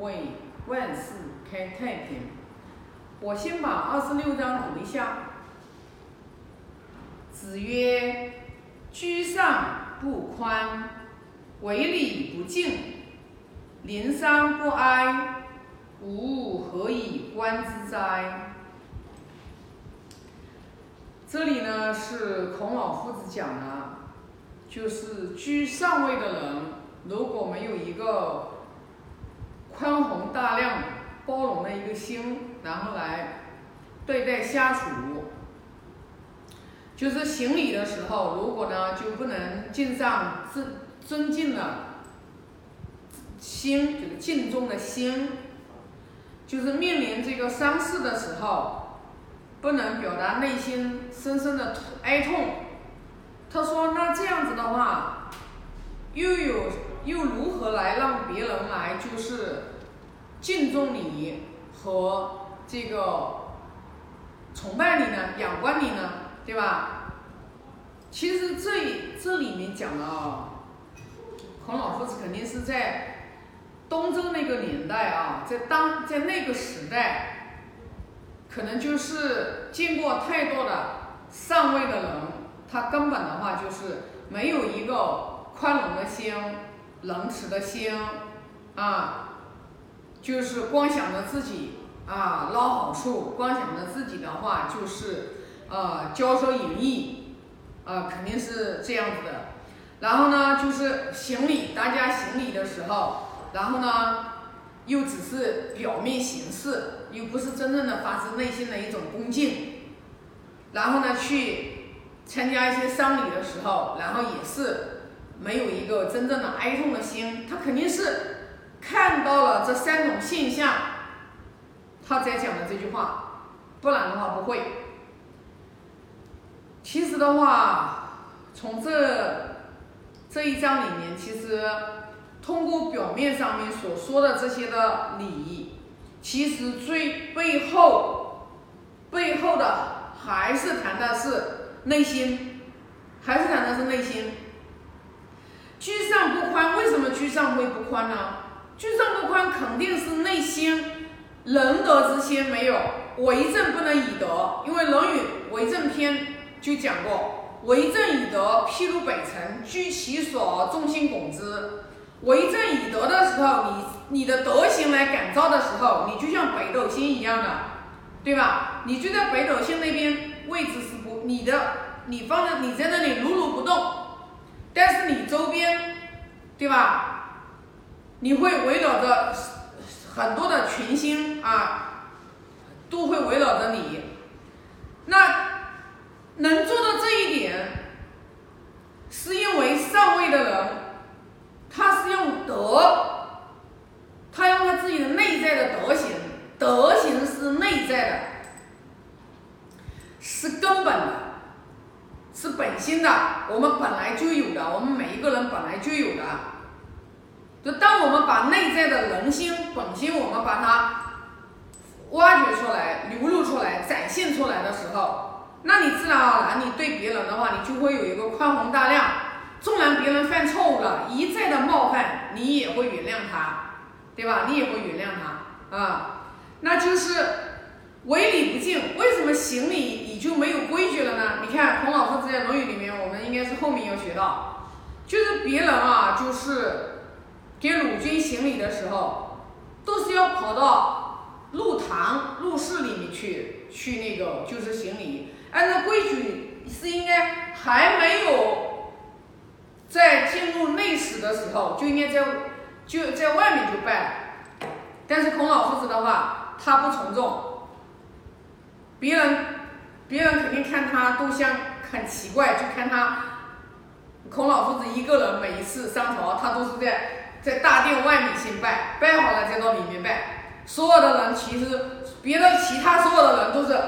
为万事开太平。我先把二十六章读一下。子曰：“居上不宽，为礼不敬，临丧不哀，吾何以观之哉？”这里呢是孔老夫子讲的，就是居上位的人，如果没有一个宽宏大量、包容的一个心，然后来对待下属，就是行礼的时候，如果呢就不能敬上尊尊敬的心，就是敬重的心，就是面临这个丧事的时候，不能表达内心深深的哀痛。他说：“那这样子的话，又有又如何来让别人来就是敬重你和这个崇拜你呢？仰观你呢？对吧？其实这这里面讲的啊，孔老夫子肯定是在东周那个年代啊，在当在那个时代，可能就是见过太多的上位的人，他根本的话就是没有一个宽容的心。仁慈的心，啊，就是光想着自己啊捞好处，光想着自己的话就是呃骄奢淫逸，啊肯定是这样子的。然后呢，就是行礼，大家行礼的时候，然后呢又只是表面形式，又不是真正的发自内心的一种恭敬。然后呢，去参加一些丧礼的时候，然后也是。没有一个真正的哀痛的心，他肯定是看到了这三种现象，他才讲的这句话，不然的话不会。其实的话，从这这一章里面，其实通过表面上面所说的这些的理，其实最背后背后的还是谈的是内心，还是谈的是内心。居上不宽，为什么居上会不宽呢？居上不宽肯定是内心仁德之心没有，为政不能以德，因为《论语·为政篇》就讲过，为政以德，譬如北辰，居其所，众星拱之。为政以德的时候，你你的德行来感召的时候，你就像北斗星一样的，对吧？你就在北斗星那边位置是不，你的你放在你在那里如如不动。但是你周边，对吧？你会围绕着很多的群星啊，都会围绕着你。那能做到这一点，是因为上位的人，他是用德，他用他自己的内在的德行，德行是内在的，是根本的。是本心的，我们本来就有的，我们每一个人本来就有的。就当我们把内在的人心本心，我们把它挖掘出来、流露出来、展现出来的时候，那你自然而然，你对别人的话，你就会有一个宽宏大量。纵然别人犯错误了，一再的冒犯，你也会原谅他，对吧？你也会原谅他啊，那就是。违礼不敬，为什么行礼你就没有规矩了呢？你看孔老夫子在《论语》里面，我们应该是后面要学到，就是别人啊，就是给鲁军行礼的时候，都是要跑到入堂、入室里面去，去那个就是行礼。按照规矩是应该还没有在进入内室的时候，就应该在就在外面就拜。但是孔老夫子的话，他不从众。别人，别人肯定看他都像很奇怪，就看他孔老夫子一个人，每一次上朝，他都是在在大殿外面先拜，拜好了再到里面拜。所有的人其实，别的其他所有的人都是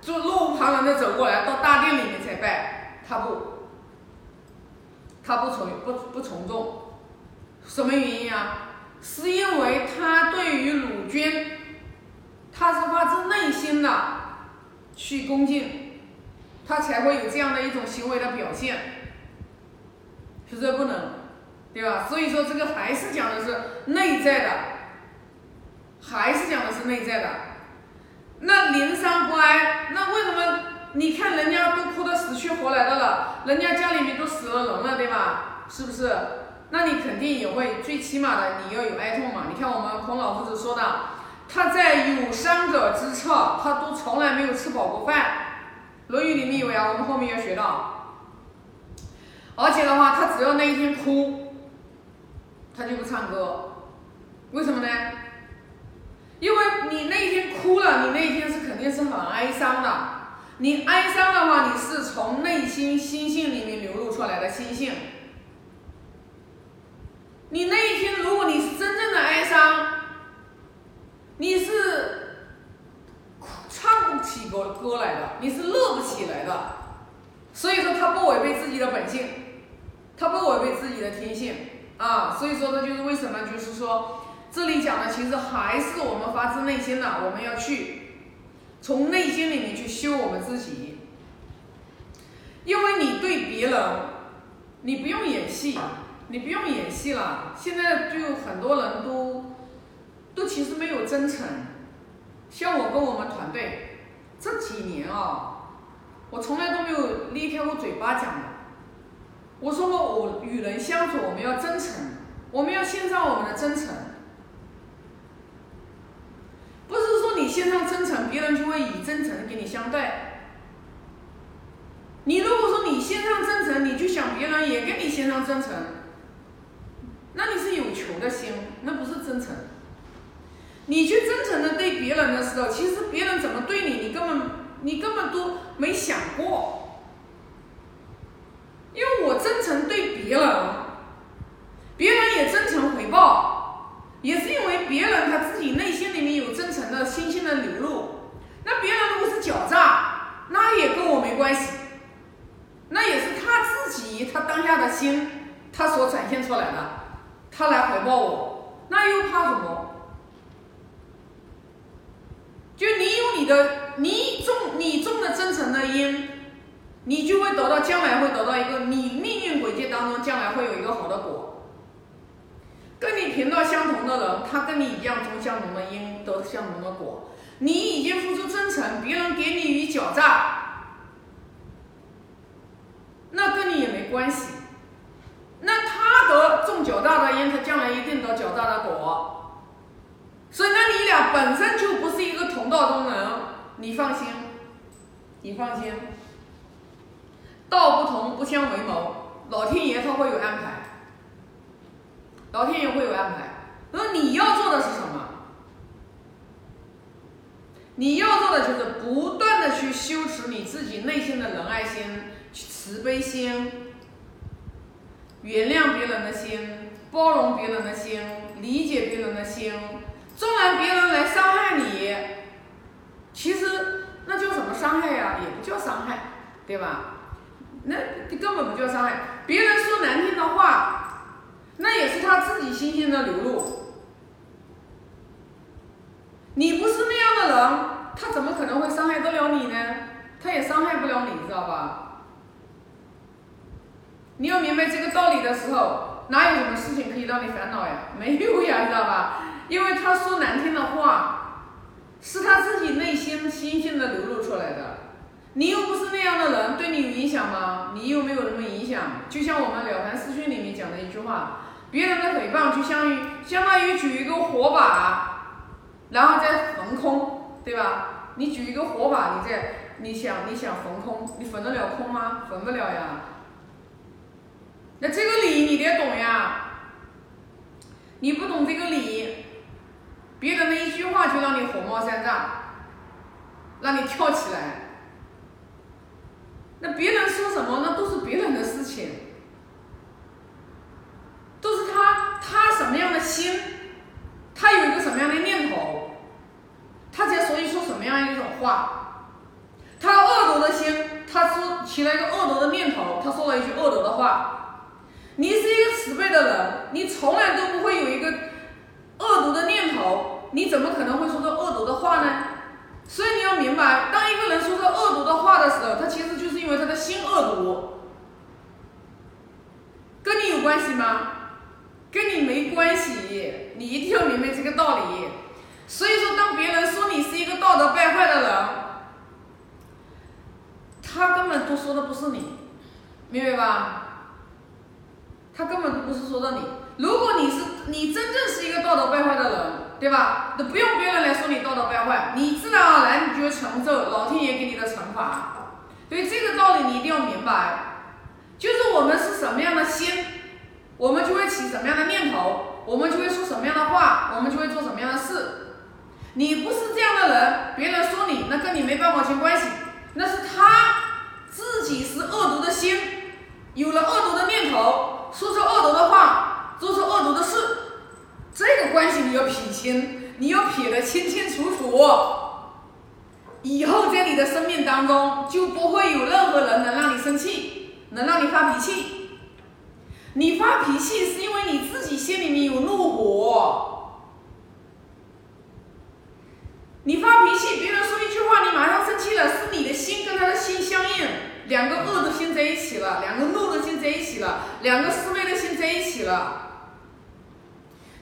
就路无旁人的走过来，到大殿里面才拜，他不，他不从不不从众，什么原因啊？是因为他对于鲁军。他是发自内心的去恭敬，他才会有这样的一种行为的表现，是这不能，对吧？所以说这个还是讲的是内在的还是讲的是内在的。那灵山不哀，那为什么？你看人家都哭得死去活来的了，人家家里面都死了人了，对吧？是不是？那你肯定也会，最起码的你要有哀痛嘛。你看我们孔老夫子说的，他在有伤者之侧，他都从来没有吃饱过饭，《论语》里面有呀，我们后面要学到。而且的话，他只要那一天哭，他就不唱歌，为什么呢？因为你那一天哭了，你那一天是肯定是很哀伤的。你哀伤的话，你是从内心心性里面流露出来的心性。你那一天，如果你是真正的哀伤，你是唱不起歌歌来的，你是乐不起来的。所以说，他不违背自己的本性，他不违背自己的天性啊。所以说，这就是为什么，就是说。这里讲的其实还是我们发自内心的，我们要去从内心里面去修我们自己，因为你对别人，你不用演戏，你不用演戏了。现在就很多人都都其实没有真诚，像我跟我们团队这几年啊，我从来都没有离开过嘴巴讲的。我说过，我与人相处我们要真诚，我们要献上我们的真诚。不是说你献上真诚，别人就会以真诚跟你相对。你如果说你先上真诚，你去想别人也跟你先上真诚，那你是有求的心，那不是真诚。你去真诚的对别人的时候，其实别人怎么对你，你根本你根本都没想过。因为我真诚对别人，别人也真诚回报。也是因为别人他自己内心里面有真诚的心性的流露，那别人如果是狡诈，那也跟我没关系，那也是他自己他当下的心他所展现出来的，他来回报我，那又怕什么？就你有你的，你种你种的真诚的因，你就会得到将来会得到一个你命运轨迹当中将来会有一个好的果。跟你频道相同的人，他跟你一样种相同的因，得相同的果。你已经付出真诚，别人给你以狡诈，那跟你也没关系。那他得种狡诈的因，他将来一定得狡诈的果。所以，那你俩本身就不是一个同道中人，你放心，你放心。道不同不相为谋，老天爷他会有安排。老天爷会有安排。那你要做的是什么？你要做的就是不断的去修持你自己内心的仁爱心、慈悲心、原谅别人的心、包容别人的心、理解别人的心。纵然别人来伤害你，其实那叫什么伤害呀？也不叫伤害，对吧？那根本不叫伤害。别人说难听的话。那也是他自己心性的流露。你不是那样的人，他怎么可能会伤害得了你呢？他也伤害不了你，知道吧？你要明白这个道理的时候，哪有什么事情可以让你烦恼呀？没有呀，知道吧？因为他说难听的话，是他自己内心心性的流露出来的。你又不是那样的人，对你有影响吗？你又没有什么影响。就像我们了凡四训里面讲的一句话。别人的诽谤就相于相当于举一个火把，然后再焚空，对吧？你举一个火把，你再你想你想焚空，你焚得了空吗？焚不了呀。那这个理你得懂呀。你不懂这个理，别人的一句话就让你火冒三丈，让你跳起来。那别人说什么，那都是别人的事情。都是他，他什么样的心，他有一个什么样的念头，他才所以说什么样一种话。他恶毒的心，他说起了一个恶毒的念头，他说了一句恶毒的话。你是一个慈悲的人，你从来都不会有一个恶毒的念头，你怎么可能会说出恶毒的话呢？所以你要明白，当一个人说这恶毒的话的时候，他其实就是因为他的心恶毒，跟你有关系吗？跟你没关系，你一定要明白这个道理。所以说，当别人说你是一个道德败坏的人，他根本都说的不是你，明白吧？他根本都不是说的你。如果你是你真正是一个道德败坏的人，对吧？都不用别人来说你道德败坏，你自然而然你就会承受老天爷给你的惩罚。所以这个道理你一定要明白，就是我们是什么样的心，我们就会起什么样的念头，我们就会说什么样的话，我们就会做什么样的事。你不是这样的人，别人说你，那跟你没半毛钱关系，那是他自己是恶毒的心，有了恶毒的念头，说出恶毒的话，这个关系你要撇清，你要撇得清清楚楚。以后在你的生命当中就不会有任何人能让你生气，能让你发脾气。你发脾气是因为你自己心里面有怒火。你发脾气，别人说一句话，你马上生气了，是你的心跟他的心相应，两个恶的心在一起了，两个怒的心在一起了，两个思维的心在一起了。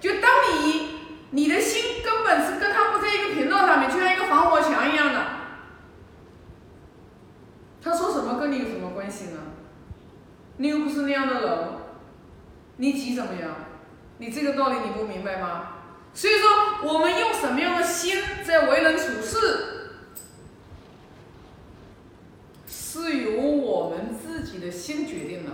就当你你的心根本是跟他不在一个频道上面，就像一个防火墙一样的。他说什么跟你有什么关系呢？你又不是那样的人，你急什么呀？你这个道理你不明白吗？所以说，我们用什么样的心在为人处事，是由我们自己的心决定的，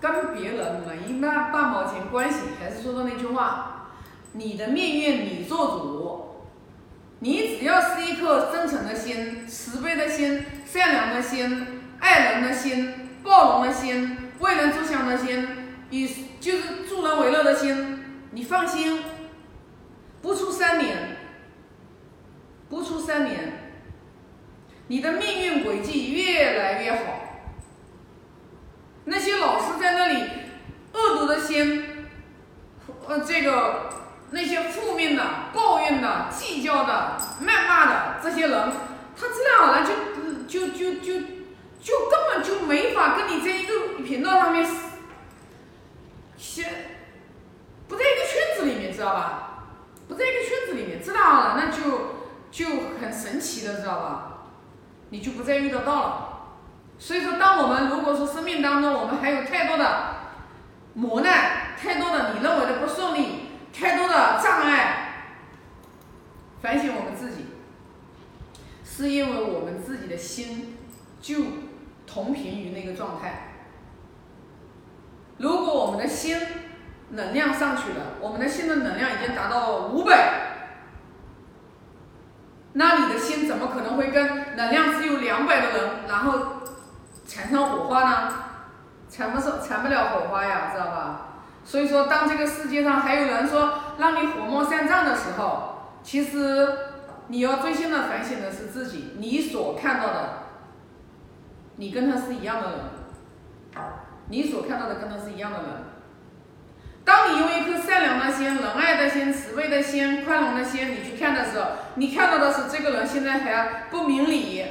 跟别人没那半毛钱关系。还是说的那句话，你的命运你做主。你只要是一颗真诚的心、慈悲的心、善良的心、爱人的心、暴龙的心、为人着想的心，以就是助人为乐的心，你放心，不出三年，不出三年，你的命运轨迹越来越好。那些老是在那里恶毒的心，呃，这个。那些负面的、抱怨的、计较的、谩骂的这些人，他自然而然就就就就就更就没法跟你在一个频道上面，先不在一个圈子里面，知道吧？不在一个圈子里面，自然而然那就就很神奇的，知道吧？你就不再遇得到了。所以说，当我们如果说生命当中我们还有太多的磨难，太多的你认为的不顺利。太多的障碍，反省我们自己，是因为我们自己的心就同频于那个状态。如果我们的心能量上去了，我们的心的能量已经达到五百，那你的心怎么可能会跟能量只有两百的人，然后产生火花呢？产不生产不了火花呀，知道吧？所以说，当这个世界上还有人说让你火冒三丈的时候，其实你要最先的反省的是自己，你所看到的，你跟他是一样的人，你所看到的跟他是一样的人。当你用一颗善良的心、仁爱的心、慈悲的心、宽容的心，你去看的时候，你看到的是这个人现在还不明理，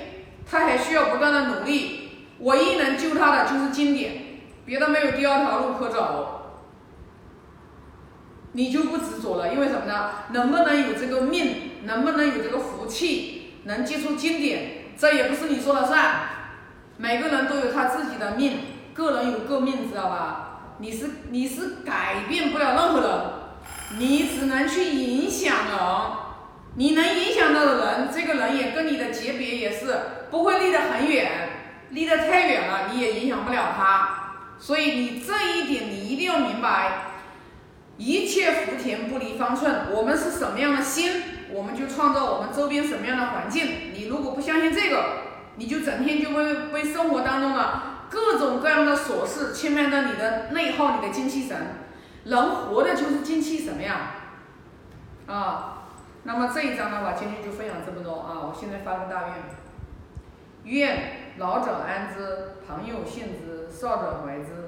他还需要不断的努力，唯一能救他的就是经典，别的没有第二条路可走。你就不执着了，因为什么呢？能不能有这个命，能不能有这个福气，能接触经典，这也不是你说了算。每个人都有他自己的命，个人有个命，知道吧？你是你是改变不了任何人，你只能去影响人。你能影响到的人，这个人也跟你的级别也是不会离得很远，离得太远了你也影响不了他。所以你这一点你一定要明白。一切福田不离方寸，我们是什么样的心，我们就创造我们周边什么样的环境。你如果不相信这个，你就整天就会被生活当中的各种各样的琐事牵绊到你的内耗，你的精气神。人活的就是精气神呀！啊，那么这一章的话，今天就分享这么多啊！我现在发个大愿：愿老者安之，朋友信之，少者怀之。